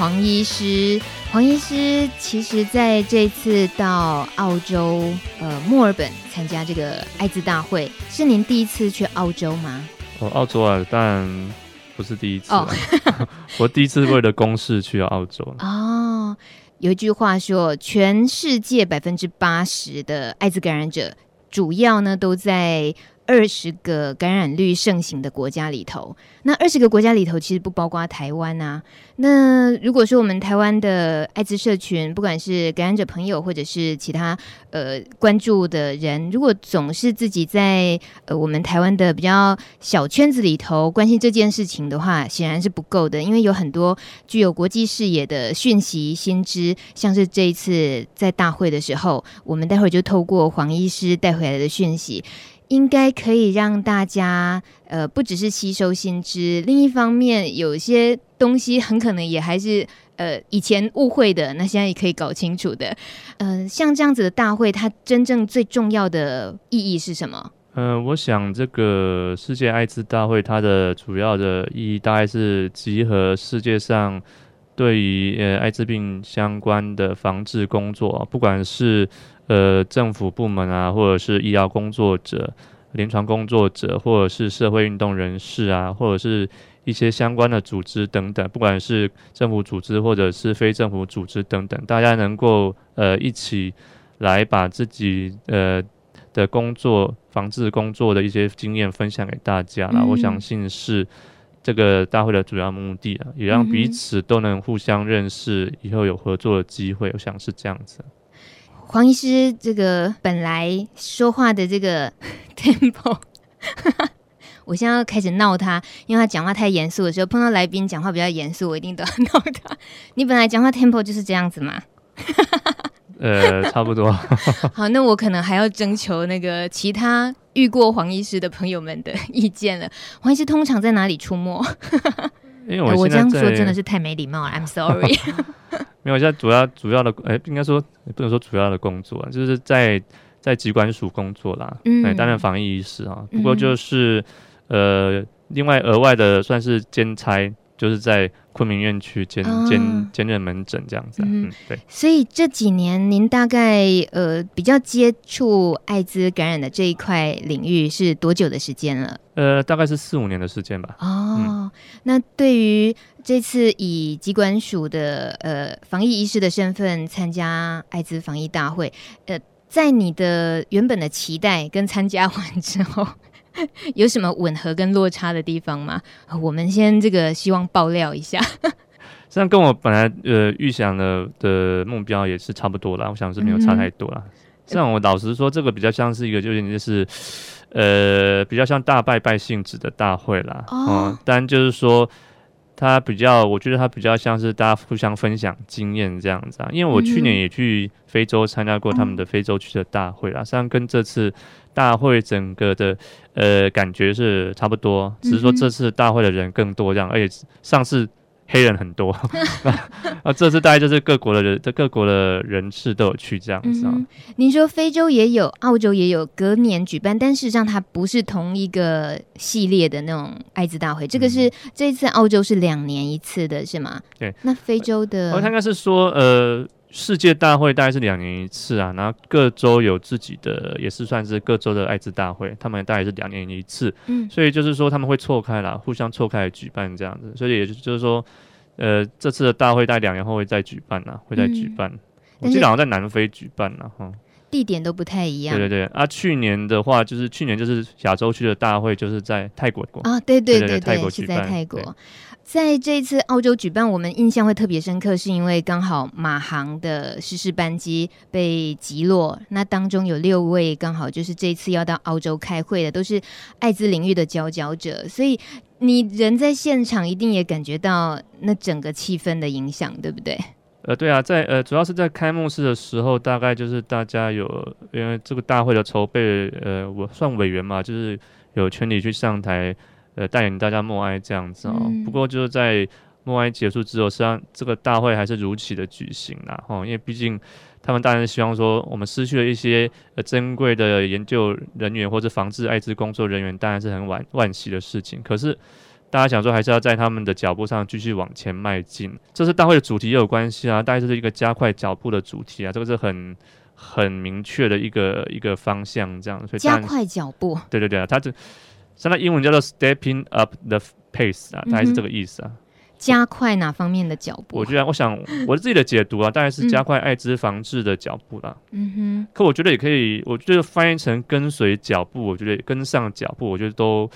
黄医师。黄医师其实在这次到澳洲呃墨尔本参加这个艾滋大会，是您第一次去澳洲吗？哦，澳洲啊，但不是第一次。哦、我第一次为了公事去澳洲。哦，有一句话说，全世界百分之八十的艾滋感染者，主要呢都在。二十个感染率盛行的国家里头，那二十个国家里头其实不包括台湾啊。那如果说我们台湾的艾滋社群，不管是感染者朋友或者是其他呃关注的人，如果总是自己在呃我们台湾的比较小圈子里头关心这件事情的话，显然是不够的。因为有很多具有国际视野的讯息新知，像是这一次在大会的时候，我们待会儿就透过黄医师带回来的讯息。应该可以让大家，呃，不只是吸收新知，另一方面，有些东西很可能也还是，呃，以前误会的，那现在也可以搞清楚的。嗯、像这样子的大会，它真正最重要的意义是什么？嗯、呃，我想这个世界艾滋大会，它的主要的意义大概是集合世界上对于呃艾滋病相关的防治工作，不管是。呃，政府部门啊，或者是医疗工作者、临床工作者，或者是社会运动人士啊，或者是一些相关的组织等等，不管是政府组织或者是非政府组织等等，大家能够呃一起来把自己呃的工作、防治工作的一些经验分享给大家啦。嗯、我相信是这个大会的主要目的啊，也让彼此都能互相认识，以后有合作的机会。我想是这样子。黄医师，这个本来说话的这个 tempo，我现在要开始闹他，因为他讲话太严肃的时候，碰到来宾讲话比较严肃，我一定都要 闹他。你本来讲话 tempo 就是这样子吗？呃，差不多。好，那我可能还要征求那个其他遇过黄医师的朋友们的意见了。黄医师通常在哪里出没？因为我，我这样说真的是太没礼貌了，I'm sorry。没有，现在主要主要的，哎，应该说不能说主要的工作，就是在在机关署工作啦，嗯，担任防疫医师啊。不过就是、嗯、呃，另外额外的算是兼差，就是在昆明院区兼兼兼任门诊这样子、啊。嗯，嗯，对。所以这几年您大概呃比较接触艾滋感染的这一块领域是多久的时间了？呃，大概是四五年的时间吧。哦，嗯、那对于这次以机管署的呃防疫医师的身份参加艾滋防疫大会，呃，在你的原本的期待跟参加完之后，有什么吻合跟落差的地方吗？我们先这个希望爆料一下。这样跟我本来呃预想的的目标也是差不多啦，我想是没有差太多啦。这样、嗯、我老实说，这个比较像是一个就是就是。呃，比较像大拜拜性质的大会啦，哦、嗯，但就是说，他比较，我觉得它比较像是大家互相分享经验这样子啊。因为我去年也去非洲参加过他们的非洲区的大会啦，实际上跟这次大会整个的呃感觉是差不多，只是说这次大会的人更多这样，而且上次。黑人很多啊，这次大概就是各国的人，这各国的人士都有去这样子啊。嗯、您说非洲也有，澳洲也有，隔年举办，但事实上它不是同一个系列的那种艾滋大会。这个是、嗯、这一次澳洲是两年一次的，是吗？对。那非洲的，他应该是说，呃，世界大会大概是两年一次啊，然后各州有自己的，也是算是各州的艾滋大会，他们大概是两年一次。嗯。所以就是说他们会错开啦，互相错开举办这样子，所以也就是说。呃，这次的大会大概两年后会再举办呢、啊，会再举办。嗯、我记得好像在南非举办了，哈，地点都不太一样。对对对，啊，去年的话就是去年就是亚洲区的大会就是在泰国过。啊，对对对对，泰国举办，是在泰国。在这一次澳洲举办，我们印象会特别深刻，是因为刚好马航的失事班机被击落，那当中有六位刚好就是这次要到澳洲开会的，都是艾滋领域的佼佼者，所以你人在现场一定也感觉到那整个气氛的影响，对不对？呃，对啊，在呃，主要是在开幕式的时候，大概就是大家有因为这个大会的筹备，呃，我算委员嘛，就是有权利去上台。呃，带领大家默哀这样子哦。嗯、不过就是在默哀结束之后，实际上这个大会还是如期的举行啦。哈，因为毕竟他们当然希望说，我们失去了一些呃珍贵的研究人员或者防治艾滋工作人员，当然是很惋惋惜的事情。可是大家想说还是要在他们的脚步上继续往前迈进。这是大会的主题也有关系啊，大概就是一个加快脚步的主题啊，这个是很很明确的一个一个方向，这样。所以加快脚步。对对对啊，他这现在英文叫做 stepping up the pace 啊，大概是这个意思啊。嗯加快哪方面的脚步？我觉得，我想我自己的解读啊，大概是加快艾滋防治的脚步啦。嗯哼。可我觉得也可以，我觉得翻译成跟随脚步，我觉得跟上脚步，我觉得都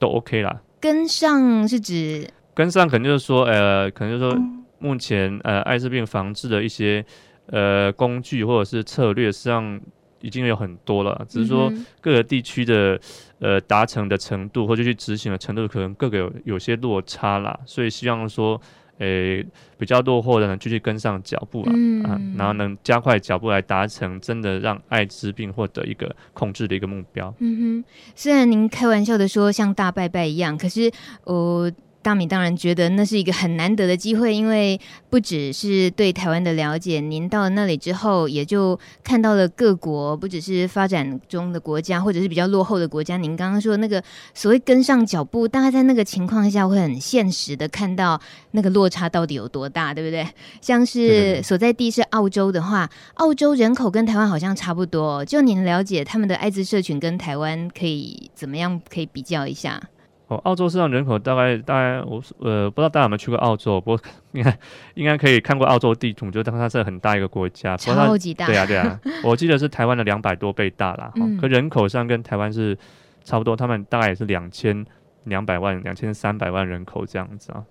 都 OK 啦。跟上是指？跟上可能就是说，呃，可能就是说，目前呃艾滋病防治的一些呃工具或者是策略，实际上。已经有很多了，只是说各个地区的呃达成的程度或者去执行的程度，可能各个有有些落差啦，所以希望说，诶、欸、比较落后的人继续跟上脚步啊，嗯、啊，然后能加快脚步来达成真的让艾滋病获得一个控制的一个目标。嗯哼，虽然您开玩笑的说像大拜拜一样，可是呃。大米当然觉得那是一个很难得的机会，因为不只是对台湾的了解，您到了那里之后，也就看到了各国，不只是发展中的国家，或者是比较落后的国家。您刚刚说的那个所谓跟上脚步，大概在那个情况下会很现实的看到那个落差到底有多大，对不对？像是所在地是澳洲的话，澳洲人口跟台湾好像差不多，就您了解他们的艾滋社群跟台湾可以怎么样可以比较一下？哦，澳洲市场人口大概大概我呃不知道大家有没有去过澳洲，不过应该应该可以看过澳洲地图，就当它是很大一个国家，超级大。对啊对啊，我记得是台湾的两百多倍大啦。嗯、可人口上跟台湾是差不多，他们大概也是两千两百万、两千三百万人口这样子啊。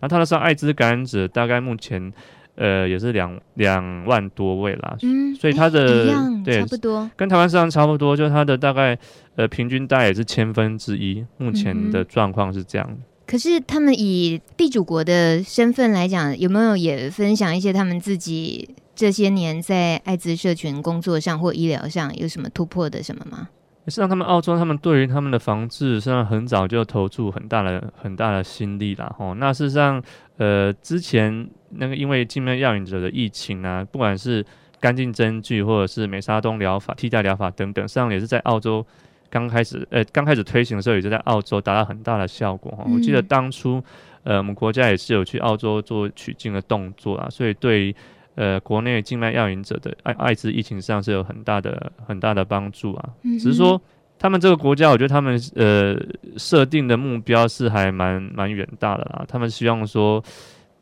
那它的上艾滋感染者大概目前。呃，也是两两万多位啦，嗯，所以它的对差不多跟台湾市场差不多，就是它的大概呃平均大概也是千分之一，目前的状况是这样。可是他们以地主国的身份来讲，有没有也分享一些他们自己这些年在艾滋社群工作上或医疗上有什么突破的什么吗？实际上，他们澳洲他们对于他们的防治，实际上很早就投注很大的很大的心力了吼。那事实上，呃，之前那个因为静脉药引者的疫情啊，不管是干净针具或者是美沙东疗法、替代疗法等等，实际上也是在澳洲刚开始呃刚开始推行的时候，也是在澳洲达到很大的效果哈。我记得当初呃我们国家也是有去澳洲做取经的动作啊，所以对。呃，国内静脉药引者的艾艾滋疫情上是有很大的很大的帮助啊。嗯、只是说，他们这个国家，我觉得他们呃设定的目标是还蛮蛮远大的啦。他们希望说，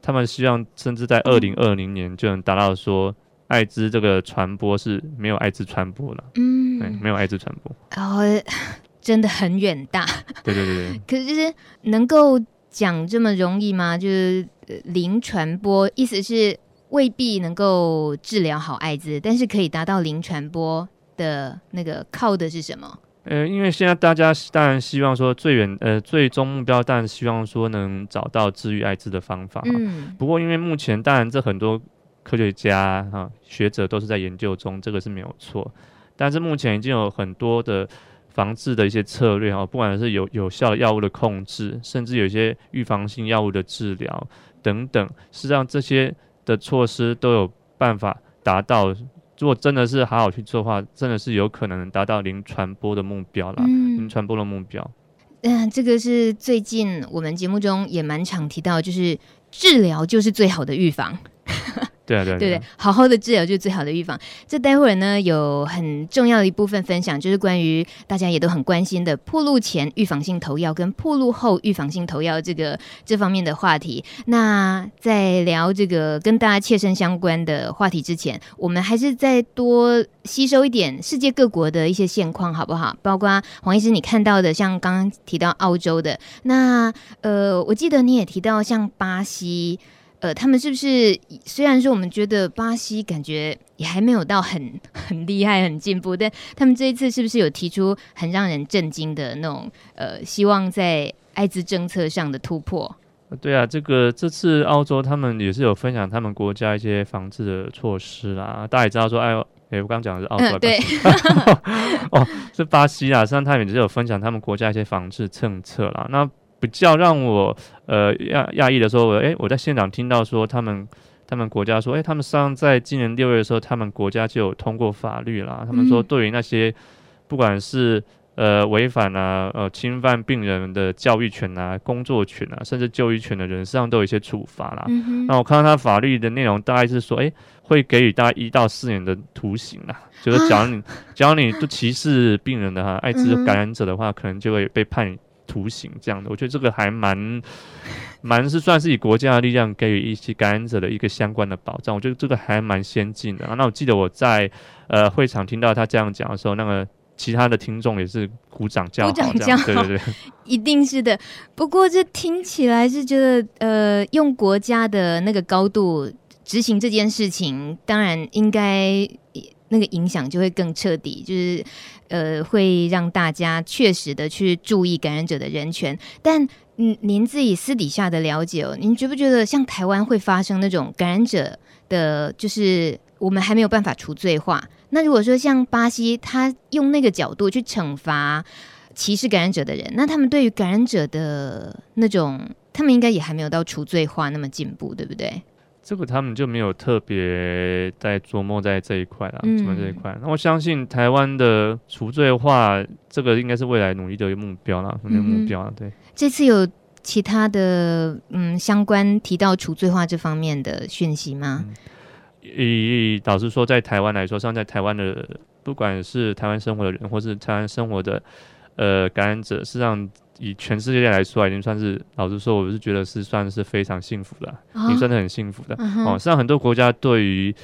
他们希望甚至在二零二零年就能达到说，艾滋这个传播是没有艾滋传播了。嗯，对，没有艾滋传播。哦，真的很远大。对对对对。可是就是能够讲这么容易吗？就是零传播，意思是？未必能够治疗好艾滋，但是可以达到零传播的那个靠的是什么？呃，因为现在大家当然希望说最远呃最终目标，当然希望说能找到治愈艾滋的方法。嗯。不过因为目前当然这很多科学家哈、啊、学者都是在研究中，这个是没有错。但是目前已经有很多的防治的一些策略哈、啊，不管是有有效的药物的控制，甚至有一些预防性药物的治疗等等，实际上这些。的措施都有办法达到，如果真的是好好去做的话，真的是有可能达到零传播的目标了。嗯，零传播的目标。嗯、呃，这个是最近我们节目中也蛮常提到，就是治疗就是最好的预防。对，对对，好好的治疗就是最好的预防。这待会儿呢，有很重要的一部分分享，就是关于大家也都很关心的铺路前预防性投药跟铺路后预防性投药这个这方面的话题。那在聊这个跟大家切身相关的话题之前，我们还是再多吸收一点世界各国的一些现况，好不好？包括黄医师你看到的，像刚刚提到澳洲的，那呃，我记得你也提到像巴西。呃，他们是不是虽然说我们觉得巴西感觉也还没有到很 很厉害、很进步，但他们这一次是不是有提出很让人震惊的那种呃，希望在艾滋政策上的突破？对啊，这个这次澳洲他们也是有分享他们国家一些防治的措施啦。大家也知道说，哎，哎，我刚刚讲的是澳洲，嗯、对，哦，是巴西啊，实际上他们也是有分享他们国家一些防治政策啦。那比较让我呃讶讶异的时候，诶，我在现场听到说他们他们国家说，诶，他们上在今年六月的时候，他们国家就有通过法律啦。他们说，对于那些不管是呃违反啊呃侵犯病人的教育权啊、工作权啊，甚至就医权的人，实际上都有一些处罚啦。嗯、那我看到他法律的内容，大概是说，诶、欸，会给予大概一到四年的徒刑啦。就是假如你假如你都歧视病人的哈，艾滋感染者的话，嗯、可能就会被判徒刑这样的。我觉得这个还蛮 蛮是算是以国家的力量给予一些感染者的一个相关的保障。我觉得这个还蛮先进的。那我记得我在呃会场听到他这样讲的时候，那个。其他的听众也是鼓掌叫好，鼓掌叫好，对对对，一定是的。不过这听起来是觉得，呃，用国家的那个高度执行这件事情，当然应该那个影响就会更彻底，就是呃，会让大家确实的去注意感染者的人权。但嗯，您自己私底下的了解哦，您觉不觉得像台湾会发生那种感染者的，就是我们还没有办法除罪化？那如果说像巴西，他用那个角度去惩罚歧视感染者的人，那他们对于感染者的那种，他们应该也还没有到除罪化那么进步，对不对？这个他们就没有特别在琢磨在这一块了，琢磨这一块。那我相信台湾的除罪化，这个应该是未来努力的一个目标了，目标了。对，这次有其他的嗯相关提到除罪化这方面的讯息吗？嗯以导致说，在台湾来说，像在台湾的，不管是台湾生活的人，或是台湾生活的呃感染者，实际上以全世界来说，已经算是老实说，我是觉得是算是非常幸福的，已经算是很幸福的。哦，实际上很多国家对于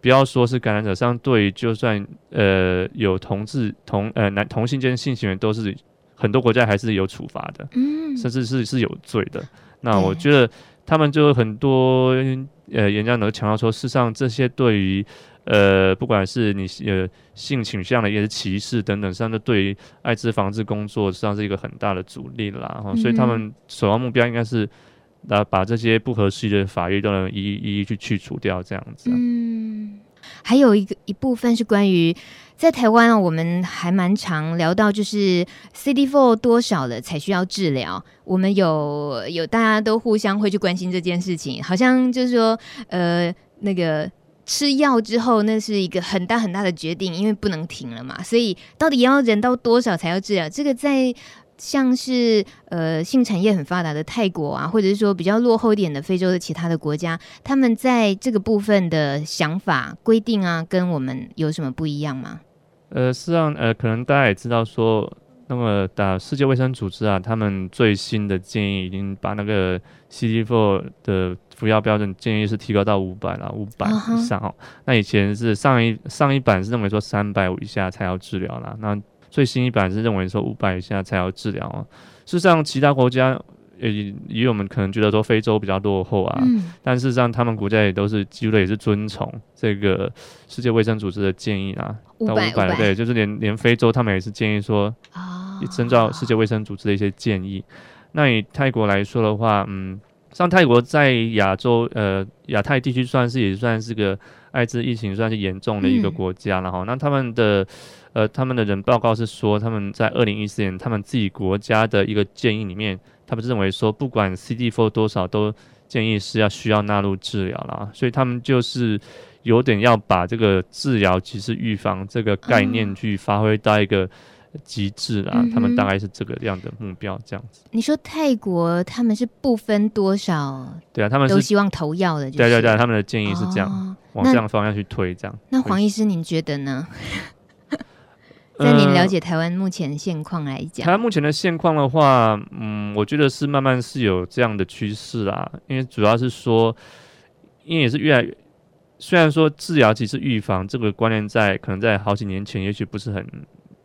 不要说是感染者，实际上对于就算呃有同志同呃男同性间性行为，都是很多国家还是有处罚的，嗯，甚至是是有罪的。那我觉得他们就很多。呃，演讲都强调说，事实上这些对于呃，不管是你呃性倾向的一些歧视等等，实际上都对于艾滋防治工作实际上是一个很大的阻力啦。嗯、所以他们首要目标应该是，那，把这些不合适的法律都能一一一一去去除掉，这样子。嗯，还有一个一部分是关于。在台湾啊，我们还蛮常聊到，就是 CD4 多少了才需要治疗。我们有有大家都互相会去关心这件事情，好像就是说，呃，那个吃药之后，那是一个很大很大的决定，因为不能停了嘛。所以到底要忍到多少才要治疗？这个在。像是呃性产业很发达的泰国啊，或者是说比较落后一点的非洲的其他的国家，他们在这个部分的想法规定啊，跟我们有什么不一样吗？呃，实际上呃，可能大家也知道说，那么打世界卫生组织啊，他们最新的建议已经把那个 CD4 的服药标准建议是提高到五百了，五百以上哦。Uh huh. 那以前是上一上一版是认为说三百五以下才要治疗啦。那最新一版是认为说五百以下才要治疗啊。事实上，其他国家也也有我们可能觉得说非洲比较落后啊，嗯、但事实上他们国家也都是几乎也是遵从这个世界卫生组织的建议啊。到五百了，对，就是连连非洲他们也是建议说，也遵照世界卫生组织的一些建议。哦、那以泰国来说的话，嗯，像泰国在亚洲呃亚太地区算是也算是个艾滋疫情算是严重的一个国家了哈。嗯、那他们的。呃，他们的人报告是说，他们在二零一四年，他们自己国家的一个建议里面，他们认为说，不管 CD4 多少，都建议是要需要纳入治疗了。所以他们就是有点要把这个治疗其实预防这个概念去发挥到一个极致啊。嗯、他们大概是这个样的目标，这样子。你说泰国他们是不分多少，对啊，他们都希望投药的，对对对，他们的建议是这样，哦、往这样方向去推，这样。那黄医师，您觉得呢？在您了解台湾目前现况来讲，台湾目前的现况的话，嗯，我觉得是慢慢是有这样的趋势啦。因为主要是说，因为也是越来越，虽然说治疗其实预防这个观念在可能在好几年前，也许不是很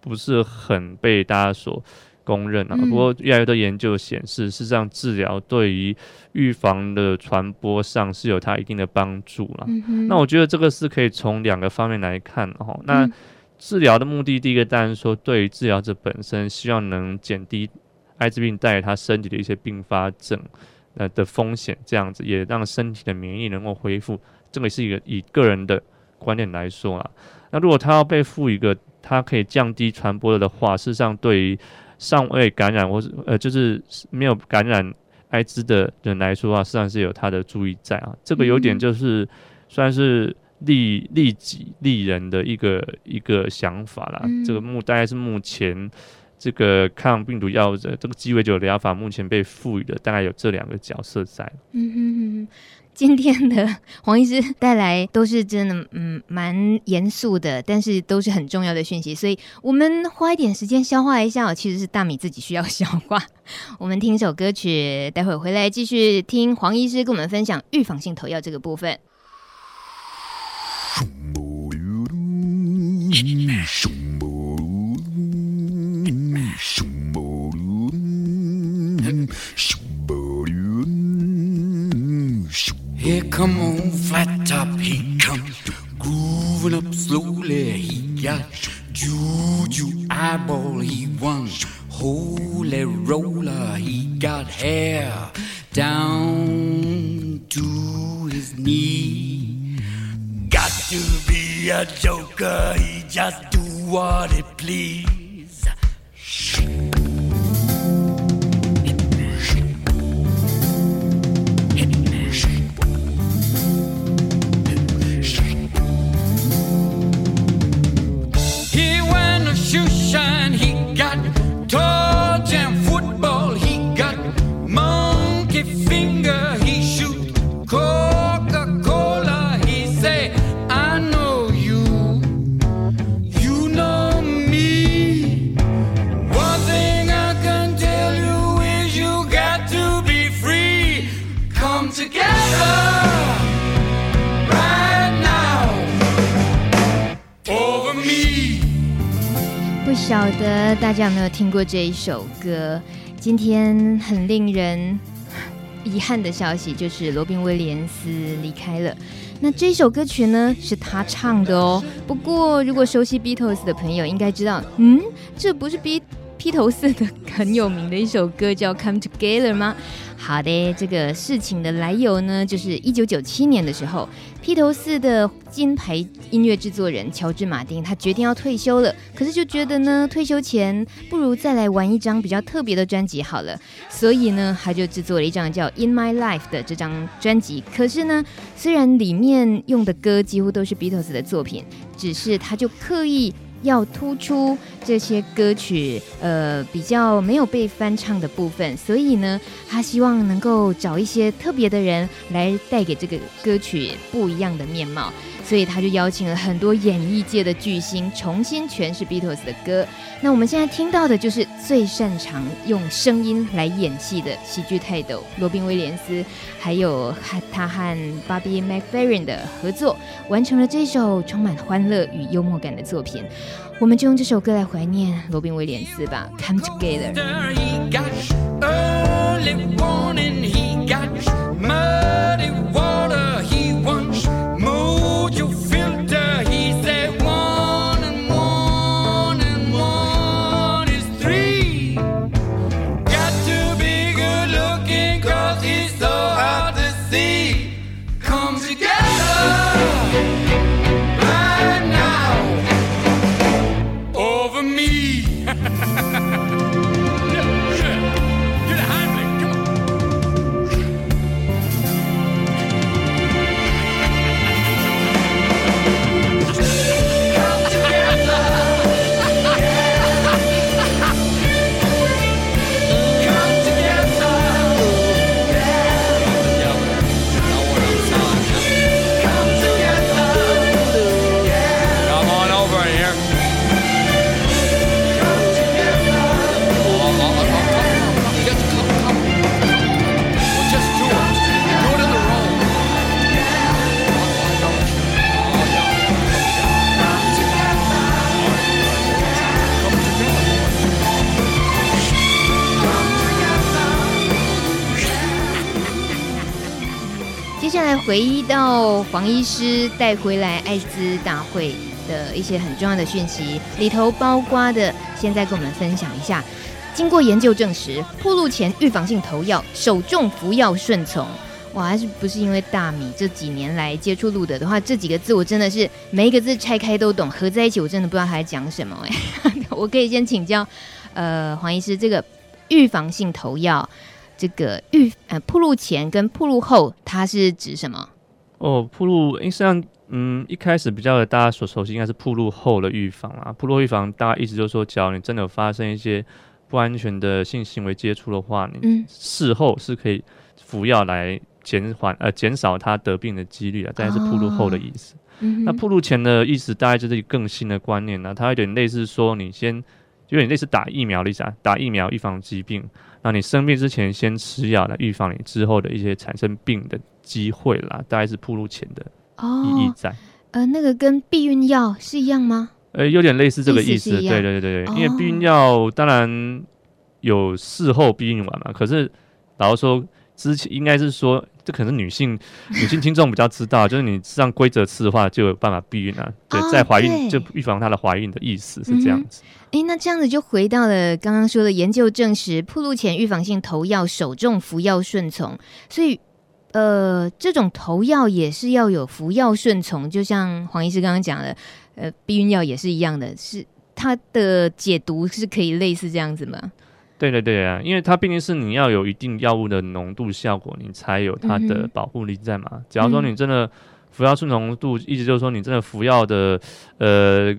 不是很被大家所公认啊。不过越来越多研究显示，事实上治疗对于预防的传播上是有它一定的帮助啦。那我觉得这个是可以从两个方面来看哈。那治疗的目的，第一个当然说，对于治疗者本身，希望能减低艾滋病带给他身体的一些并发症呃的风险，这样子也让身体的免疫能够恢复。这个是一个以个人的观点来说啊。那如果他要被赋予一个他可以降低传播的话，事实上对于尚未感染或是呃就是没有感染艾滋的人来说啊，实际上是有它的注意在啊。这个有点就是算是。利利己利人的一个一个想法啦。嗯、这个目大概是目前这个抗病毒药的这个鸡尾酒疗法目前被赋予的大概有这两个角色在。嗯哼哼。今天的黄医师带来都是真的，嗯，蛮严肃的，但是都是很重要的讯息，所以我们花一点时间消化一下，其实是大米自己需要消化。我们听首歌曲，待会回来继续听黄医师跟我们分享预防性投药这个部分。晓得大家有没有听过这一首歌？今天很令人遗憾的消息就是罗宾威廉斯离开了。那这首歌曲呢，是他唱的哦。不过如果熟悉 Beatles 的朋友应该知道，嗯，这不是 Beat 披头士的很有名的一首歌叫《Come Together》吗？好的，这个事情的来由呢，就是一九九七年的时候，披头士的金牌音乐制作人乔治马丁他决定要退休了，可是就觉得呢，退休前不如再来玩一张比较特别的专辑好了，所以呢，他就制作了一张叫《In My Life》的这张专辑。可是呢，虽然里面用的歌几乎都是披头士的作品，只是他就刻意。要突出这些歌曲，呃，比较没有被翻唱的部分，所以呢，他希望能够找一些特别的人来带给这个歌曲不一样的面貌。所以他就邀请了很多演艺界的巨星重新诠释 Beatles 的歌。那我们现在听到的就是最擅长用声音来演戏的喜剧泰斗罗宾威廉斯，还有他和 Bobby McFerrin 的合作，完成了这首充满欢乐与幽默感的作品。我们就用这首歌来怀念罗宾威廉斯吧，《Come Together》。黄医师带回来艾滋大会的一些很重要的讯息里头，包括的，现在跟我们分享一下。经过研究证实，暴露前预防性投药，首重服药顺从。哇，还是不是因为大米这几年来接触路德的话，这几个字我真的是每一个字拆开都懂，合在一起我真的不知道他在讲什么。哎，我可以先请教，呃，黄医师，这个预防性投药。这个预呃暴露前跟暴露后，它是指什么？哦，铺路，实际上嗯，一开始比较大家所熟悉应该是铺路后的预防啊，铺路预防大家意思就是说，只要你真的有发生一些不安全的性行为接触的话，你事后是可以服药来减缓呃减少他得病的几率啊，但是铺路后的意思。哦。嗯、那铺路前的意思大概就是更新的观念呢、啊，它有点类似说你先有点类似打疫苗的意思啊，打疫苗预防疾病，那你生病之前先吃药来预防你之后的一些产生病的机会啦，大概是暴露前的。意义在，呃，那个跟避孕药是一样吗？呃，有点类似这个意思，意思对对对对，哦、因为避孕药当然有事后避孕丸嘛，可是老实说之前应该是说，这可能是女性 女性听众比较知道，就是你上规则吃的话，就有办法避孕啊，对，在怀孕就预防她的怀孕的意思是这样子。哎、嗯，那这样子就回到了刚刚说的研究证实，暴露前预防性投药，首重服药顺从，所以。呃，这种投药也是要有服药顺从，就像黄医师刚刚讲的，呃，避孕药也是一样的，是它的解毒是可以类似这样子吗？对对对啊，因为它毕竟是你要有一定药物的浓度效果，你才有它的保护力在嘛。嗯、假如说你真的服药顺从度，意思就是说你真的服药的呃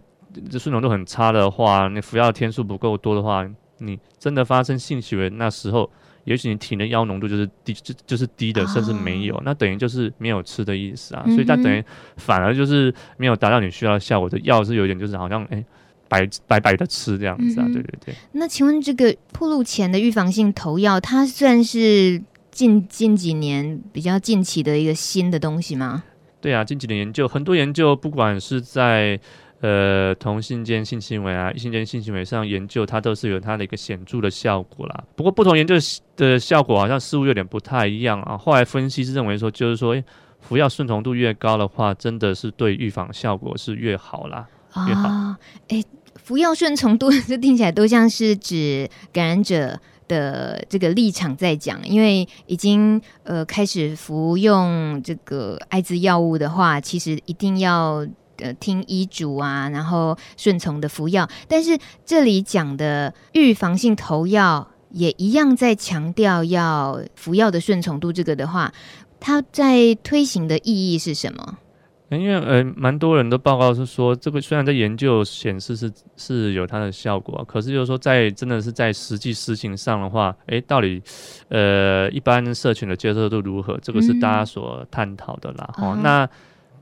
这顺从度很差的话，你服药的天数不够多的话，你真的发生性行为那时候。也许你体内药浓度就是低，就就是低的，甚至没有，哦、那等于就是没有吃的意思啊。嗯、所以它等于反而就是没有达到你需要的效果。的药是有点就是好像哎、欸、白白白的吃这样子啊。嗯、对对对。那请问这个铺路前的预防性投药，它算是近近几年比较近期的一个新的东西吗？对啊，近几年研究很多研究，不管是在。呃，同性间性行为啊，异性间性行为上研究，它都是有它的一个显著的效果啦。不过，不同研究的效果好像似乎有点不太一样啊。后来分析是认为说，就是说，诶，服药顺从度越高的话，真的是对预防效果是越好啦，越好。诶，服药顺从度这听起来都像是指感染者的这个立场在讲，因为已经呃开始服用这个艾滋药物的话，其实一定要。呃，听医嘱啊，然后顺从的服药。但是这里讲的预防性投药也一样在强调要服药的顺从度。这个的话，它在推行的意义是什么？因为呃，蛮多人都报告是说，这个虽然在研究显示是是有它的效果，可是就是说在真的是在实际实行上的话，诶，到底呃一般社群的接受度如何？这个是大家所探讨的啦。嗯、哦，那。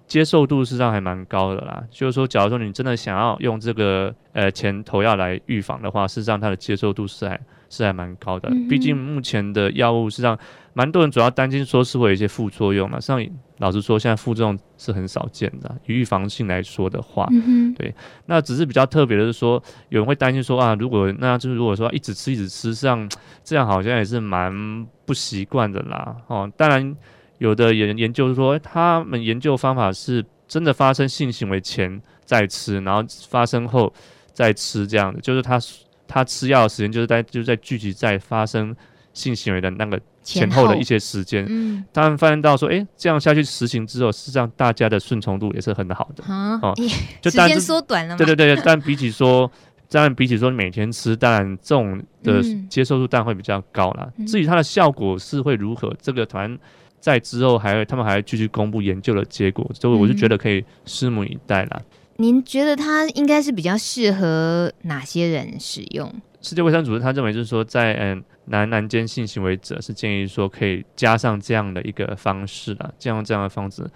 接受度实际上还蛮高的啦，就是说，假如说你真的想要用这个呃前头药来预防的话，事实上它的接受度是还是还蛮高的。毕竟目前的药物，实际上蛮多人主要担心说是会有一些副作用嘛。像老实说，现在副作用是很少见的，以预防性来说的话，对。那只是比较特别的是说，有人会担心说啊，如果那就是如果说一直吃一直吃，实际上这样好像也是蛮不习惯的啦。哦，当然。有的研研究说，他们研究方法是真的发生性行为前再吃，然后发生后再吃这样的，就是他他吃药的时间就是在就是在聚集在发生性行为的那个前后的一些时间。嗯，他们发现到说，哎，这样下去实行之后，实际上大家的顺从度也是很好的。啊、哦，就时间缩短了吗？对对对，但比起说，当然比起说每天吃，当然这种的接受度当然会比较高啦。嗯、至于它的效果是会如何，这个团。在之后还会，他们还会继续公布研究的结果，所以我就觉得可以拭目以待啦。您觉得它应该是比较适合哪些人使用？世界卫生组织他认为就是说在，在嗯男男间性行为者是建议说可以加上这样的一个方式啦，这样这样的方式。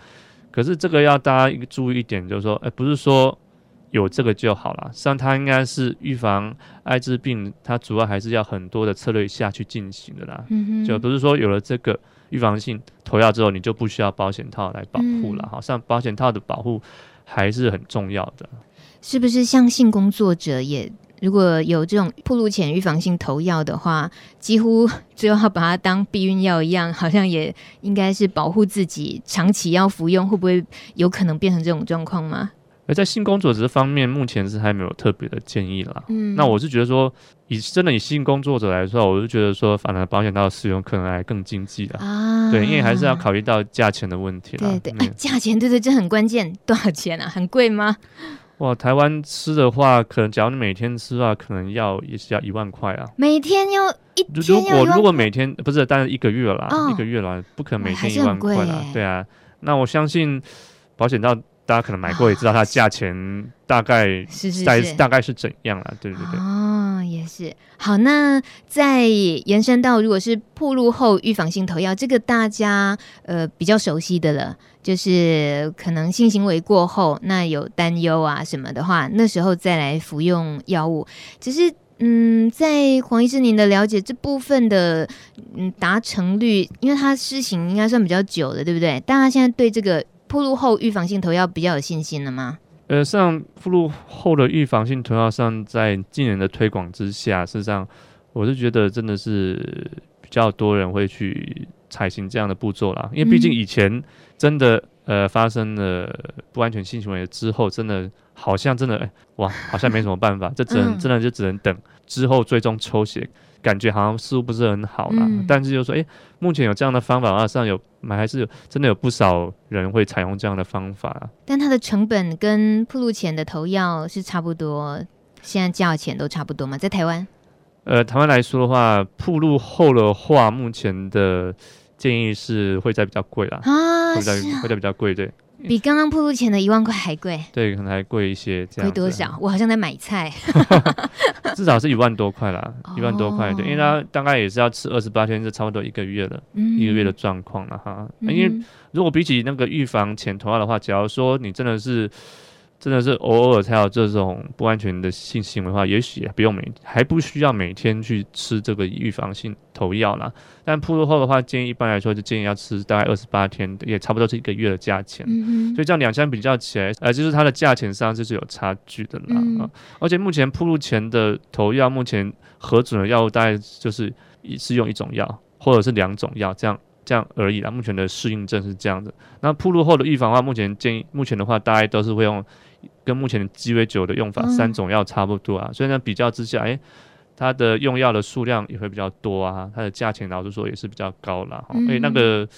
可是这个要大家一个注意一点，就是说，哎，不是说有这个就好了，实际上它应该是预防艾滋病，它主要还是要很多的策略下去进行的啦。嗯哼，就不是说有了这个。预防性投药之后，你就不需要保险套来保护了。好、嗯、像保险套的保护还是很重要的。是不是像性工作者也如果有这种暴露前预防性投药的话，几乎就要把它当避孕药一样，好像也应该是保护自己长期要服用，会不会有可能变成这种状况吗？而在性工作者方面，目前是还没有特别的建议啦。嗯，那我是觉得说，以真的以性工作者来说，我是觉得说，反而保险套的使用可能还更经济的啊。对，因为还是要考虑到价钱的问题啦。对对，价、钱对对，这很关键。多少钱啊？很贵吗？哇，台湾吃的话，可能假如你每天吃的话，可能要也是要一万块啊。每天要一天要如果如果每天不是，但是一个月啦，哦、一个月啦，不可能每天一万块啦。对啊，那我相信保险套。大家可能买过也知道它价钱大概是是大概是怎样了，对对对。哦，也是。好，那再延伸到如果是暴露后预防性投药，这个大家呃比较熟悉的了，就是可能性行为过后，那有担忧啊什么的话，那时候再来服用药物，只是。嗯，在黄医师您的了解这部分的嗯达成率，因为它施行应该算比较久的，对不对？大家现在对这个暴露后预防性投药比较有信心了吗？呃，像铺路后的预防性投药上，在近年的推广之下，事实上我是觉得真的是比较多人会去采行这样的步骤啦，因为毕竟以前真的呃发生了不安全性行为之后，真的好像真的哎哇，好像没什么办法，这只能真的就只能等。之后最终抽血，感觉好像似乎不是很好啦。嗯、但是就说，哎、欸，目前有这样的方法，啊，上有还是有真的有不少人会采用这样的方法。但它的成本跟铺路前的投药是差不多，现在价钱都差不多嘛？在台湾？呃，台湾来说的话，铺路后的话，目前的建议是会再比较贵啦，啊，会再会再比较贵，对。比刚刚铺路前的一万块还贵，对，可能还贵一些。贵多少？我好像在买菜，至少是一万多块啦，一万多块。对，因为它大概也是要吃二十八天，是差不多一个月了，嗯、一个月的状况了哈。因为如果比起那个预防前头药的话，假如说你真的是。真的是偶尔才有这种不安全的性行为的话，也许不用每还不需要每天去吃这个预防性投药啦。但铺路后的话，建议一般来说就建议要吃大概二十八天，也差不多是一个月的价钱。所以这样两相比较起来，呃，就是它的价钱上就是有差距的啦。嗯、啊，而且目前铺路前的投药，目前核准的药物大概就是一次用一种药，或者是两种药这样这样而已啦。目前的适应症是这样的。那铺路后的预防的话，目前建议目前的话，大概都是会用。跟目前的鸡尾酒的用法，三种药差不多啊，嗯、所以呢，比较之下，哎、欸，它的用药的数量也会比较多啊，它的价钱老实说也是比较高啦。哈、嗯，所以那个。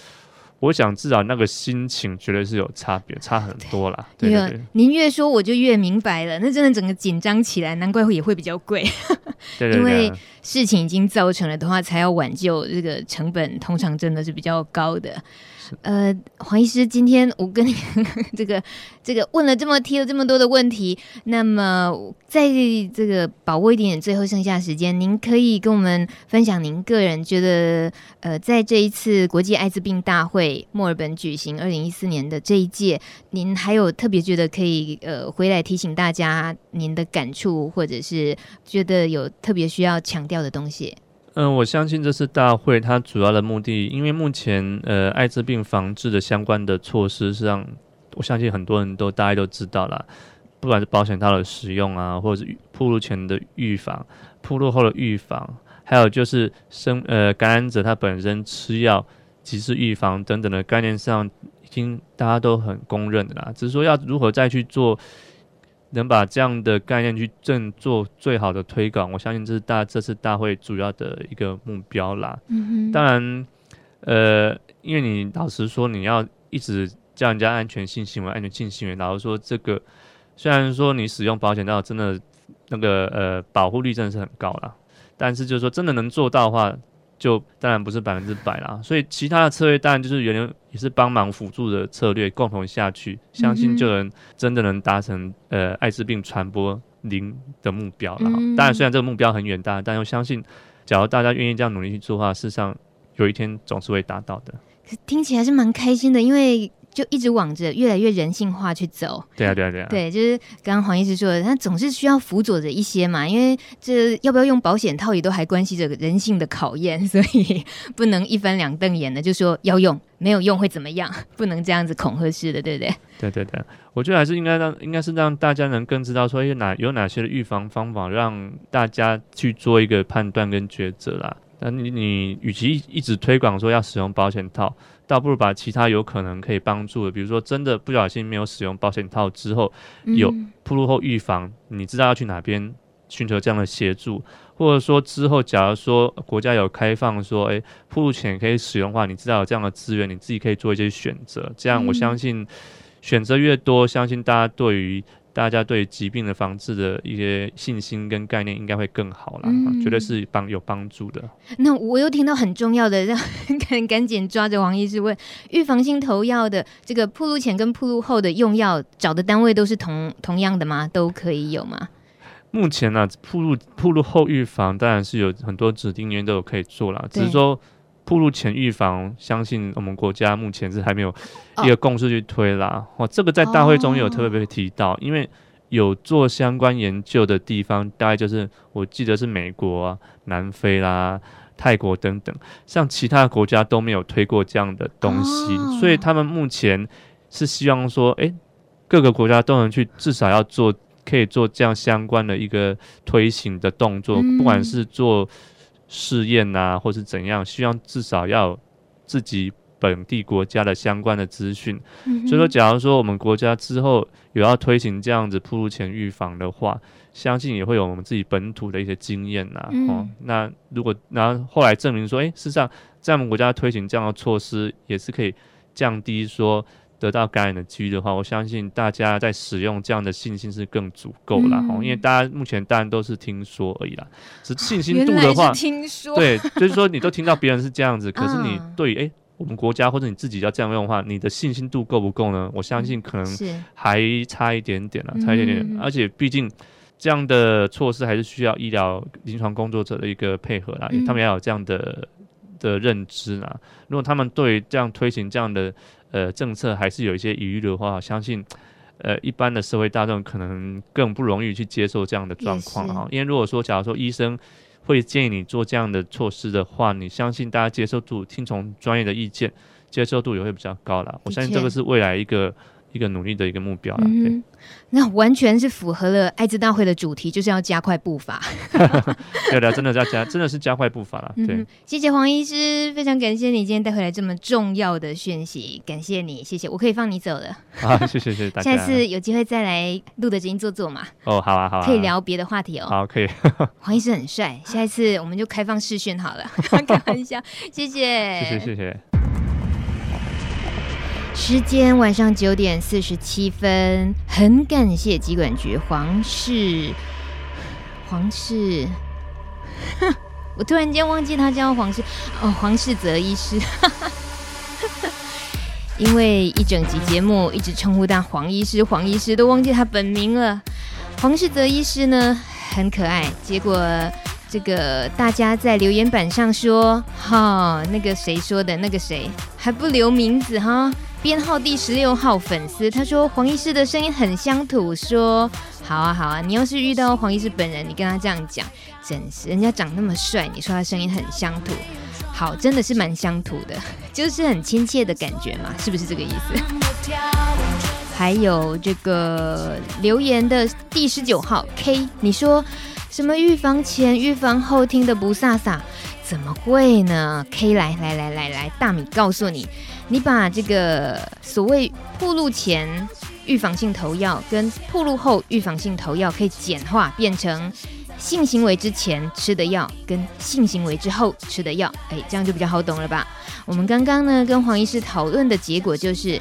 我想至少那个心情绝对是有差别，差很多啦。对，对，对，对，您越说我就越明白了，那真的整个紧张起来，难怪会也会比较贵。对，对，对，因为事情已经造成了的话，才要挽救，这个成本通常真的是比较高的。呃，黄医师，今天我跟你 这个这个问了这么提了这么多的问题，那么在这个把握一点点最后剩下时间，您可以跟我们分享您个人觉得，呃，在这一次国际艾滋病大会墨尔本举行二零一四年的这一届，您还有特别觉得可以呃回来提醒大家您的感触，或者是觉得有特别需要强调的东西？嗯，我相信这次大会它主要的目的，因为目前呃艾滋病防治的相关的措施，实际上我相信很多人都大家都知道了，不管是保险套的使用啊，或者是铺路前的预防、铺路后的预防，还有就是生呃感染者他本身吃药及时预防等等的概念上，已经大家都很公认的啦，只是说要如何再去做。能把这样的概念去正做最好的推广，我相信这是大这次大会主要的一个目标啦。嗯哼。当然，呃，因为你老实说，你要一直叫人家安全性行为、安全性行为，老实说，这个虽然说你使用保险套真的那个呃保护率真的是很高啦，但是就是说真的能做到的话。就当然不是百分之百啦，所以其他的策略当然就是原来也是帮忙辅助的策略，共同下去，相信就能真的能达成呃艾滋病传播零的目标了。嗯、当然，虽然这个目标很远大，但又相信，假如大家愿意这样努力去做的话，事实上有一天总是会达到的。可听起来是蛮开心的，因为。就一直往着越来越人性化去走。对啊，对啊，对啊。对，就是刚刚黄医师说的，他总是需要辅佐着一些嘛，因为这要不要用保险套也都还关系着人性的考验，所以不能一翻两瞪眼的就说要用，没有用会怎么样？不能这样子恐吓式的，对不对？对对对，我觉得还是应该让，应该是让大家能更知道说有哪有哪些的预防方法，让大家去做一个判断跟抉择啦。那你你与其一直推广说要使用保险套，倒不如把其他有可能可以帮助的，比如说真的不小心没有使用保险套之后，有铺路后预防，你知道要去哪边寻求这样的协助，或者说之后假如说国家有开放说，诶，铺路前可以使用的话，你知道有这样的资源，你自己可以做一些选择。这样我相信选择越多，相信大家对于大家对疾病的防治的一些信心跟概念应该会更好啦，嗯、绝对是帮有帮助的。那我又听到很重要的，让赶赶紧抓着王医师问：预防性投药的这个铺路前跟铺路后的用药，找的单位都是同同样的吗？都可以有吗？目前呢、啊，暴露暴露后预防当然是有很多指定医院都有可以做啦，只是说。暴露前预防，相信我们国家目前是还没有一个共识去推啦。哦，这个在大会中也有特别提到，哦，因为有做相关研究的地方，大概就是我记得是美国啊、南非啦、泰国等等，像其他国家都没有推过这样的东西，哦，所以他们目前是希望说，诶，欸，各个国家都能去至少要做，可以做这样相关的一个推行的动作，嗯，不管是做。试验啊，或是怎样，希望至少要自己本地国家的相关的资讯。嗯。所以说，假如说我们国家之后有要推行这样子铺路前预防的话，相信也会有我们自己本土的一些经验呐。嗯。哦，那如果然后后来证明说，哎，事实上在我们国家推行这样的措施，也是可以降低说。得到感染的几率的话，我相信大家在使用这样的信心是更足够了、嗯、因为大家目前当然都是听说而已啦，是信心度的话，听说对，就是说你都听到别人是这样子，可是你 对哎、欸，我们国家或者你自己要这样用的话，你的信心度够不够呢？我相信可能还差一点点了，差一点点。嗯、而且毕竟这样的措施还是需要医疗临床工作者的一个配合啦，嗯、他们要有这样的的认知啦。如果他们对这样推行这样的。呃，政策还是有一些疑虑的话，相信，呃，一般的社会大众可能更不容易去接受这样的状况啊。因为如果说，假如说医生会建议你做这样的措施的话，你相信大家接受度、听从专业的意见，接受度也会比较高了。我相信这个是未来一个。一个努力的一个目标了，嗯，那完全是符合了艾滋大会的主题，就是要加快步伐。对的，真的要加，真的是加快步伐了。对、嗯，谢谢黄医师，非常感谢你今天带回来这么重要的讯息，感谢你，谢谢，我可以放你走了。好，谢谢谢谢大家。下次有机会再来录的直音坐坐嘛？哦，好啊好啊，可以聊别的话题哦。好，可以。黄医师很帅，下一次我们就开放视讯好了。开玩笑，谢谢，谢谢谢谢。时间晚上九点四十七分，很感谢机管局黄氏，黄氏，我突然间忘记他叫黄氏哦，黄世泽医师，因为一整集节目一直称呼他黄医师，黄医师都忘记他本名了。黄世泽医师呢很可爱，结果这个大家在留言板上说，哈、那个谁说的，那个谁还不留名字哈。编号第十六号粉丝，他说黄医师的声音很乡土，说好啊好啊，你要是遇到黄医师本人，你跟他这样讲，真是人家长那么帅，你说他声音很乡土，好，真的是蛮乡土的，就是很亲切的感觉嘛，是不是这个意思？还有这个留言的第十九号 K，你说什么预防前、预防后听的不飒飒，怎么会呢？K 来来来来来，大米告诉你。你把这个所谓暴露前预防性投药跟暴露后预防性投药可以简化变成性行为之前吃的药跟性行为之后吃的药，哎，这样就比较好懂了吧？我们刚刚呢跟黄医师讨论的结果就是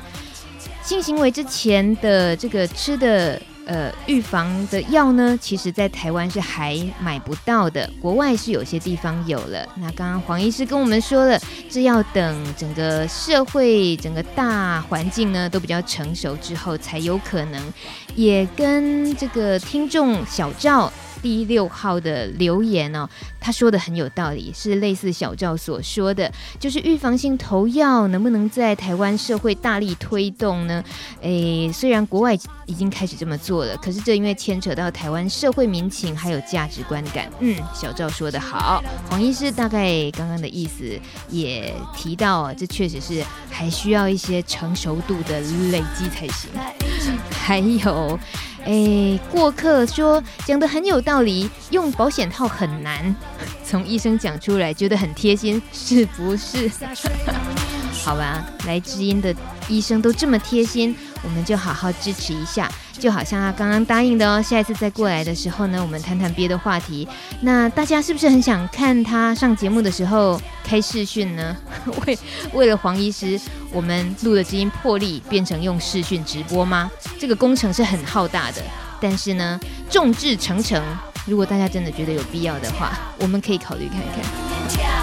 性行为之前的这个吃的。呃，预防的药呢，其实在台湾是还买不到的，国外是有些地方有了。那刚刚黄医师跟我们说了，这要等整个社会、整个大环境呢都比较成熟之后才有可能。也跟这个听众小赵。第六号的留言哦，他说的很有道理，是类似小赵所说的，就是预防性投药能不能在台湾社会大力推动呢？诶，虽然国外已经开始这么做了，可是这因为牵扯到台湾社会民情还有价值观感。嗯，小赵说的好，黄医师大概刚刚的意思也提到，这确实是还需要一些成熟度的累积才行。还有。哎，过客说讲得很有道理，用保险套很难，从医生讲出来觉得很贴心，是不是？好吧，来知音的医生都这么贴心，我们就好好支持一下。就好像他刚刚答应的哦，下一次再过来的时候呢，我们谈谈别的话题。那大家是不是很想看他上节目的时候开视讯呢？为为了黄医师，我们录的知音破例变成用视讯直播吗？这个工程是很浩大的。但是呢，众志成城，如果大家真的觉得有必要的话，我们可以考虑看看。